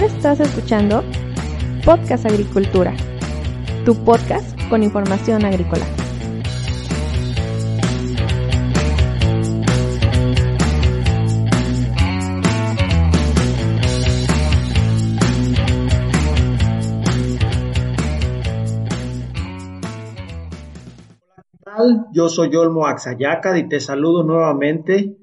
Estás escuchando Podcast Agricultura, tu podcast con información agrícola. Yo soy Olmo Axayacad y te saludo nuevamente.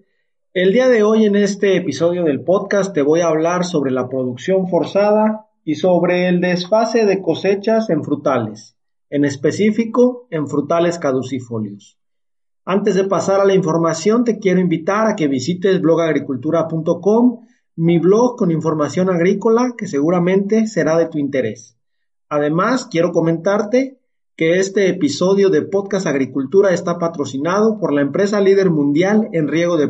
El día de hoy en este episodio del podcast te voy a hablar sobre la producción forzada y sobre el desfase de cosechas en frutales, en específico en frutales caducifolios. Antes de pasar a la información, te quiero invitar a que visites blogagricultura.com, mi blog con información agrícola que seguramente será de tu interés. Además, quiero comentarte que este episodio de Podcast Agricultura está patrocinado por la empresa líder mundial en riego de,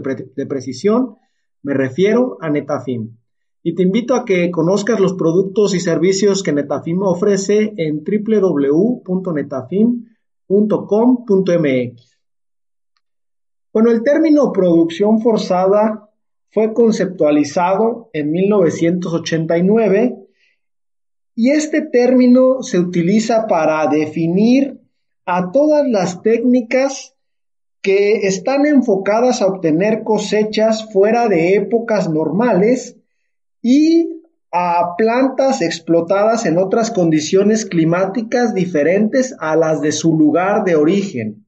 precisión, me refiero a Netafim. Y te invito a que conozcas los productos y servicios que Netafim ofrece en www.netafim.com.mx. Bueno, el término producción forzada fue conceptualizado en 1989 y este término se utiliza para definir a todas las técnicas que están enfocadas a obtener cosechas fuera de épocas normales y a plantas explotadas en otras condiciones climáticas diferentes a las de su lugar de origen.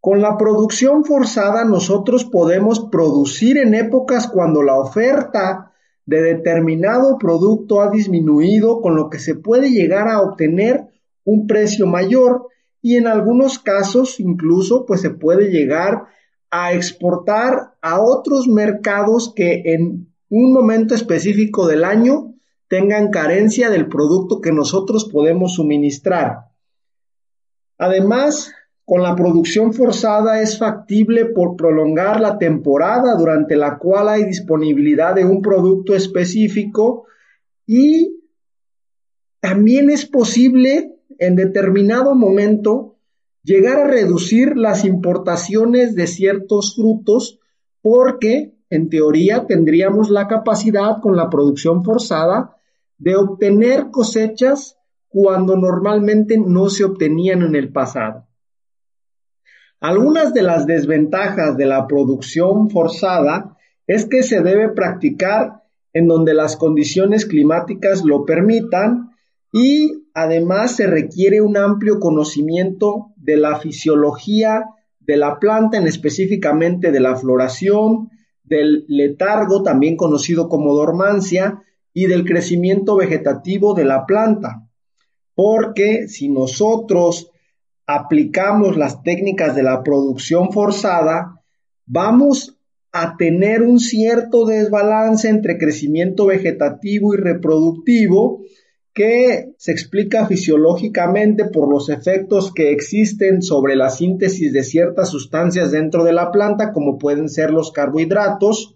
Con la producción forzada nosotros podemos producir en épocas cuando la oferta de determinado producto ha disminuido, con lo que se puede llegar a obtener un precio mayor y en algunos casos incluso pues se puede llegar a exportar a otros mercados que en un momento específico del año tengan carencia del producto que nosotros podemos suministrar. Además, con la producción forzada es factible por prolongar la temporada durante la cual hay disponibilidad de un producto específico y también es posible en determinado momento llegar a reducir las importaciones de ciertos frutos porque en teoría tendríamos la capacidad con la producción forzada de obtener cosechas cuando normalmente no se obtenían en el pasado. Algunas de las desventajas de la producción forzada es que se debe practicar en donde las condiciones climáticas lo permitan y además se requiere un amplio conocimiento de la fisiología de la planta, en específicamente de la floración, del letargo, también conocido como dormancia, y del crecimiento vegetativo de la planta. Porque si nosotros aplicamos las técnicas de la producción forzada, vamos a tener un cierto desbalance entre crecimiento vegetativo y reproductivo que se explica fisiológicamente por los efectos que existen sobre la síntesis de ciertas sustancias dentro de la planta, como pueden ser los carbohidratos.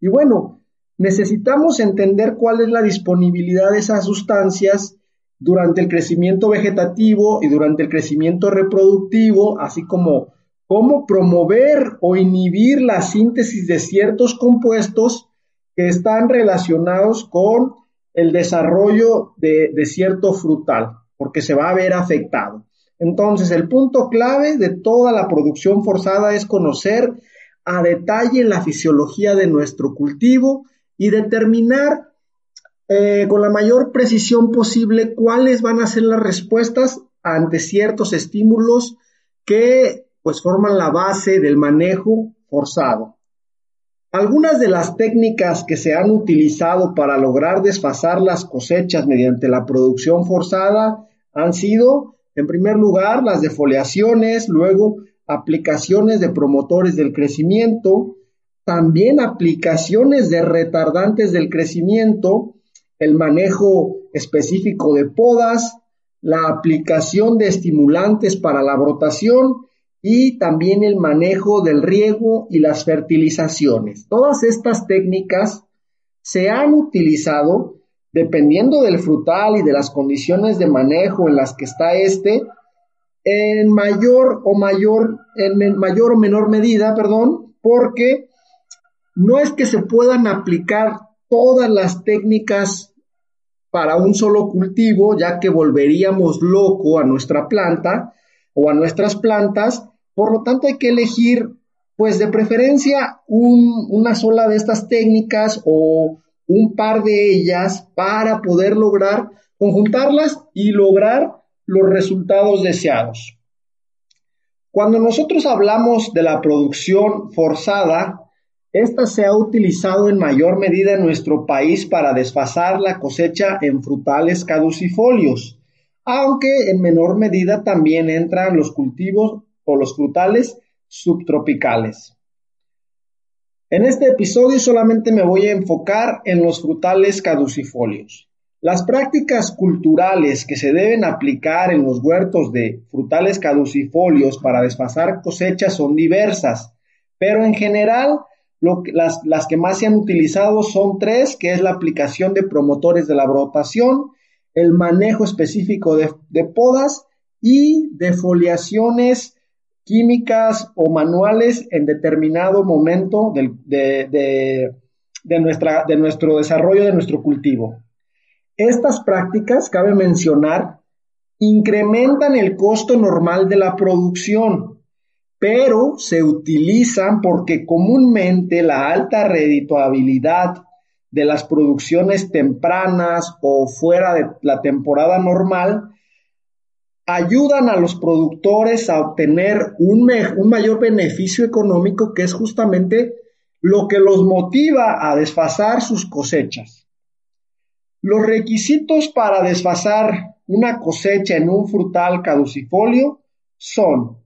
Y bueno, necesitamos entender cuál es la disponibilidad de esas sustancias durante el crecimiento vegetativo y durante el crecimiento reproductivo, así como cómo promover o inhibir la síntesis de ciertos compuestos que están relacionados con el desarrollo de, cierto frutal, porque se va a ver afectado. Entonces, el punto clave de toda la producción forzada es conocer a detalle la fisiología de nuestro cultivo y determinar eh, con la mayor precisión posible cuáles van a ser las respuestas ante ciertos estímulos que pues forman la base del manejo forzado. Algunas de las técnicas que se han utilizado para lograr desfasar las cosechas mediante la producción forzada han sido, en primer lugar, las defoliaciones, luego aplicaciones de promotores del crecimiento, también aplicaciones de retardantes del crecimiento, el manejo específico de podas, la aplicación de estimulantes para la brotación y también el manejo del riego y las fertilizaciones. Todas estas técnicas se han utilizado dependiendo del frutal y de las condiciones de manejo en las que está este, en mayor o mayor, en mayor o menor medida, perdón, porque no es que se puedan aplicar todas las técnicas para un solo cultivo, ya que volveríamos loco a nuestra planta o a nuestras plantas. Por lo tanto, hay que elegir, pues de preferencia, una sola de estas técnicas o un par de ellas para poder lograr conjuntarlas y lograr los resultados deseados. Cuando nosotros hablamos de la producción forzada, esta se ha utilizado en mayor medida en nuestro país para desfasar la cosecha en frutales caducifolios, aunque en menor medida también entran los cultivos o los frutales subtropicales. En este episodio solamente me voy a enfocar en los frutales caducifolios. Las prácticas culturales que se deben aplicar en los huertos de frutales caducifolios para desfasar cosechas son diversas, pero en general las, que más se han utilizado son tres, que es la aplicación de promotores de la brotación, el manejo específico de, podas y defoliaciones químicas o manuales en determinado momento de, nuestra, de nuestro desarrollo de nuestro cultivo. Estas prácticas, cabe mencionar, incrementan el costo normal de la producción, pero se utilizan porque comúnmente la alta redituabilidad de las producciones tempranas o fuera de la temporada normal ayudan a los productores a obtener un, un, mayor beneficio económico que es justamente lo que los motiva a desfasar sus cosechas. Los requisitos para desfasar una cosecha en un frutal caducifolio son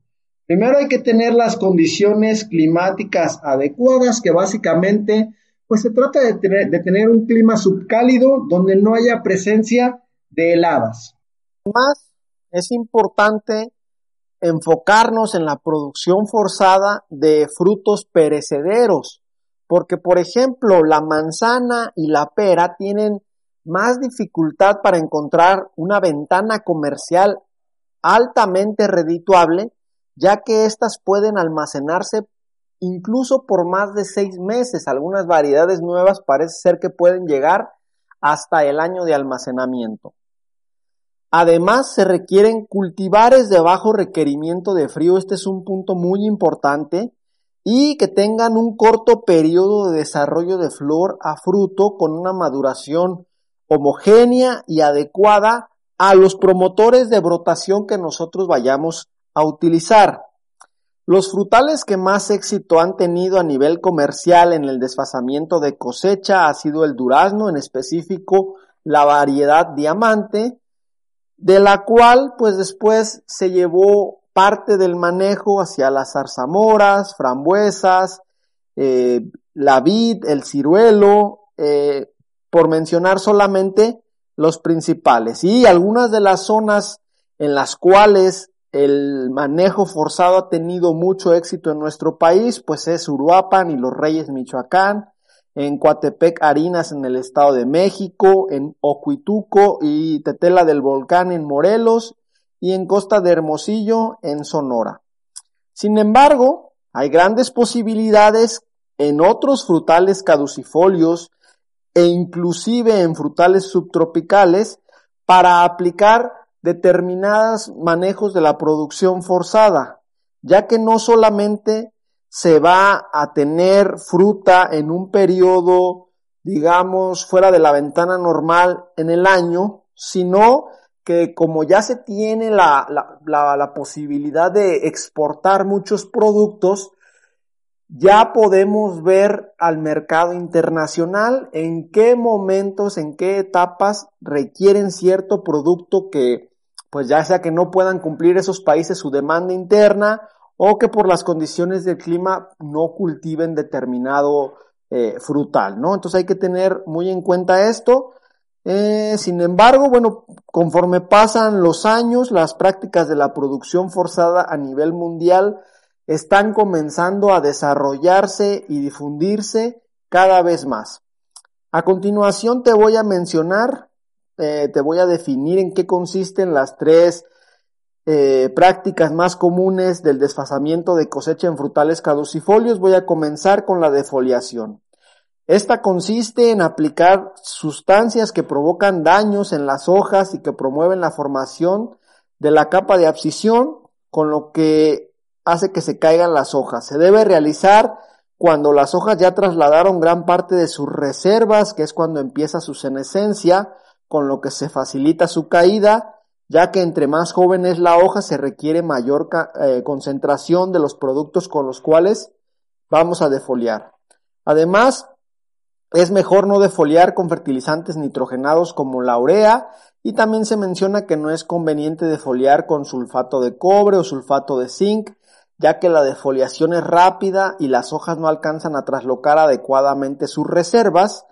Primero hay que tener las condiciones climáticas adecuadas, que básicamente pues se trata de tener, un clima subcálido donde no haya presencia de heladas. Además, es importante enfocarnos en la producción forzada de frutos perecederos, porque por ejemplo la manzana y la pera tienen más dificultad para encontrar una ventana comercial altamente redituable ya que éstas pueden almacenarse incluso por más de seis meses. Algunas variedades nuevas parece ser que pueden llegar hasta el año de almacenamiento. Además, se requieren cultivares de bajo requerimiento de frío. Este es un punto muy importante. Y que tengan un corto periodo de desarrollo de flor a fruto con una maduración homogénea y adecuada a los promotores de brotación que nosotros vayamos a utilizar. Los frutales que más éxito han tenido a nivel comercial en el desfasamiento de cosecha ha sido el durazno, en específico la variedad diamante, de la cual pues después se llevó parte del manejo hacia las zarzamoras, frambuesas, eh, la vid, el ciruelo, eh, por mencionar solamente los principales. Y algunas de las zonas en las cuales el manejo forzado ha tenido mucho éxito en nuestro país, pues es Uruapan y Los Reyes, Michoacán, en Coatepec, Harinas en el Estado de México, en Ocuituco y Tetela del Volcán en Morelos y en Costa de Hermosillo en Sonora. Sin embargo, hay grandes posibilidades en otros frutales caducifolios e inclusive en frutales subtropicales para aplicar determinados manejos de la producción forzada, ya que no solamente se va a tener fruta en un periodo, digamos, fuera de la ventana normal en el año, sino que como ya se tiene la, la, la posibilidad de exportar muchos productos, ya podemos ver al mercado internacional en qué momentos, en qué etapas requieren cierto producto que pues ya sea que no puedan cumplir esos países su demanda interna o que por las condiciones del clima no cultiven determinado eh, frutal, ¿no? Entonces hay que tener muy en cuenta esto. Eh, sin embargo, bueno, conforme pasan los años, las prácticas de la producción forzada a nivel mundial están comenzando a desarrollarse y difundirse cada vez más. A continuación te voy a mencionar eh, te voy a definir en qué consisten las tres eh, prácticas más comunes del desfasamiento de cosecha en frutales caducifolios. Voy a comenzar con la defoliación. Esta consiste en aplicar sustancias que provocan daños en las hojas y que promueven la formación de la capa de abscisión, con lo que hace que se caigan las hojas. Se debe realizar cuando las hojas ya trasladaron gran parte de sus reservas, que es cuando empieza su senescencia, con lo que se facilita su caída, ya que entre más joven es la hoja se requiere mayor eh, concentración de los productos con los cuales vamos a defoliar. Además, es mejor no defoliar con fertilizantes nitrogenados como la urea y también se menciona que no es conveniente defoliar con sulfato de cobre o sulfato de zinc, ya que la defoliación es rápida y las hojas no alcanzan a traslocar adecuadamente sus reservas,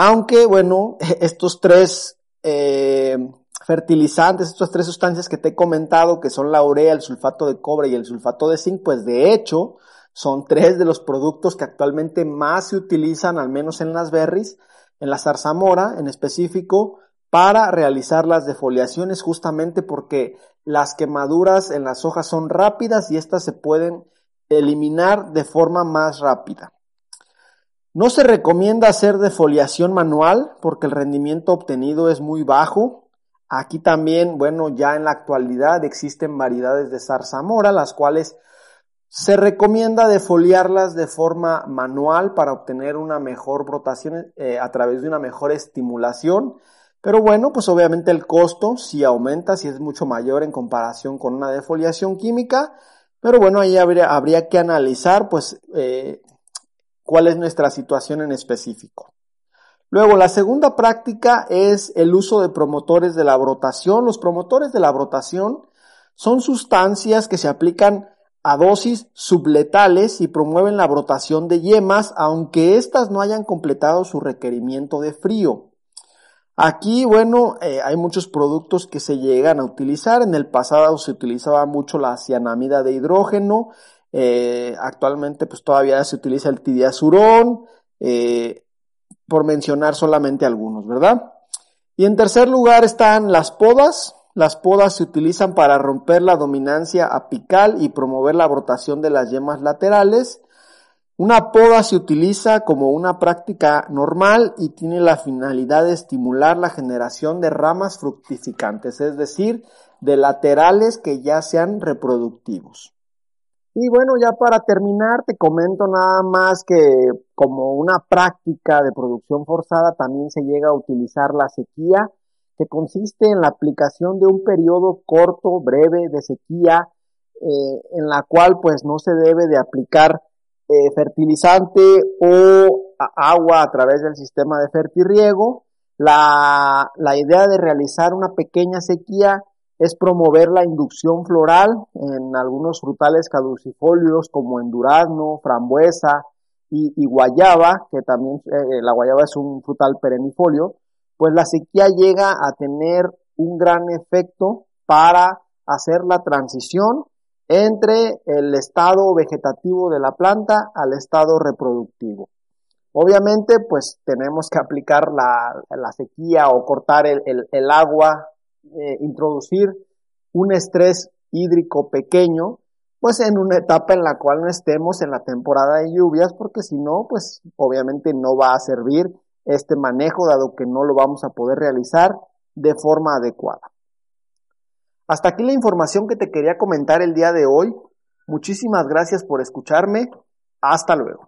aunque bueno, estos tres eh, fertilizantes, estas tres sustancias que te he comentado, que son la urea, el sulfato de cobre y el sulfato de zinc, pues de hecho son tres de los productos que actualmente más se utilizan, al menos en las berries, en la zarzamora en específico, para realizar las defoliaciones justamente porque las quemaduras en las hojas son rápidas y estas se pueden eliminar de forma más rápida. No se recomienda hacer defoliación manual porque el rendimiento obtenido es muy bajo. Aquí también, bueno, ya en la actualidad existen variedades de zarzamora, las cuales se recomienda defoliarlas de forma manual para obtener una mejor brotación eh, a través de una mejor estimulación pero bueno, pues obviamente el costo si aumenta, si es mucho mayor en comparación con una defoliación química, pero bueno, ahí habría, habría que analizar pues eh, cuál es nuestra situación en específico. Luego, la segunda práctica es el uso de promotores de la brotación. Los promotores de la brotación son sustancias que se aplican a dosis subletales y promueven la brotación de yemas, aunque éstas no hayan completado su requerimiento de frío. Aquí, bueno, eh, hay muchos productos que se llegan a utilizar. En el pasado se utilizaba mucho la cianamida de hidrógeno. Eh, actualmente, pues todavía se utiliza el tidiazurón, eh, por mencionar solamente algunos, ¿verdad? Y en tercer lugar están las podas. Las podas se utilizan para romper la dominancia apical y promover la brotación de las yemas laterales. Una poda se utiliza como una práctica normal y tiene la finalidad de estimular la generación de ramas fructificantes, es decir, de laterales que ya sean reproductivos. Y bueno, ya para terminar, te comento nada más que como una práctica de producción forzada también se llega a utilizar la sequía, que consiste en la aplicación de un periodo corto, breve de sequía, eh, en la cual pues no se debe de aplicar eh, fertilizante o agua a través del sistema de fertirriego. La, la idea de realizar una pequeña sequía es promover la inducción floral en algunos frutales caducifolios como en durazno, frambuesa y, guayaba, que también eh, la guayaba es un frutal perennifolio, pues la sequía llega a tener un gran efecto para hacer la transición entre el estado vegetativo de la planta al estado reproductivo. Obviamente, pues tenemos que aplicar la, sequía o cortar el, agua, eh, introducir un estrés hídrico pequeño, pues en una etapa en la cual no estemos en la temporada de lluvias, porque si no, pues obviamente no va a servir este manejo, dado que no lo vamos a poder realizar de forma adecuada. Hasta aquí la información que te quería comentar el día de hoy. Muchísimas gracias por escucharme. Hasta luego.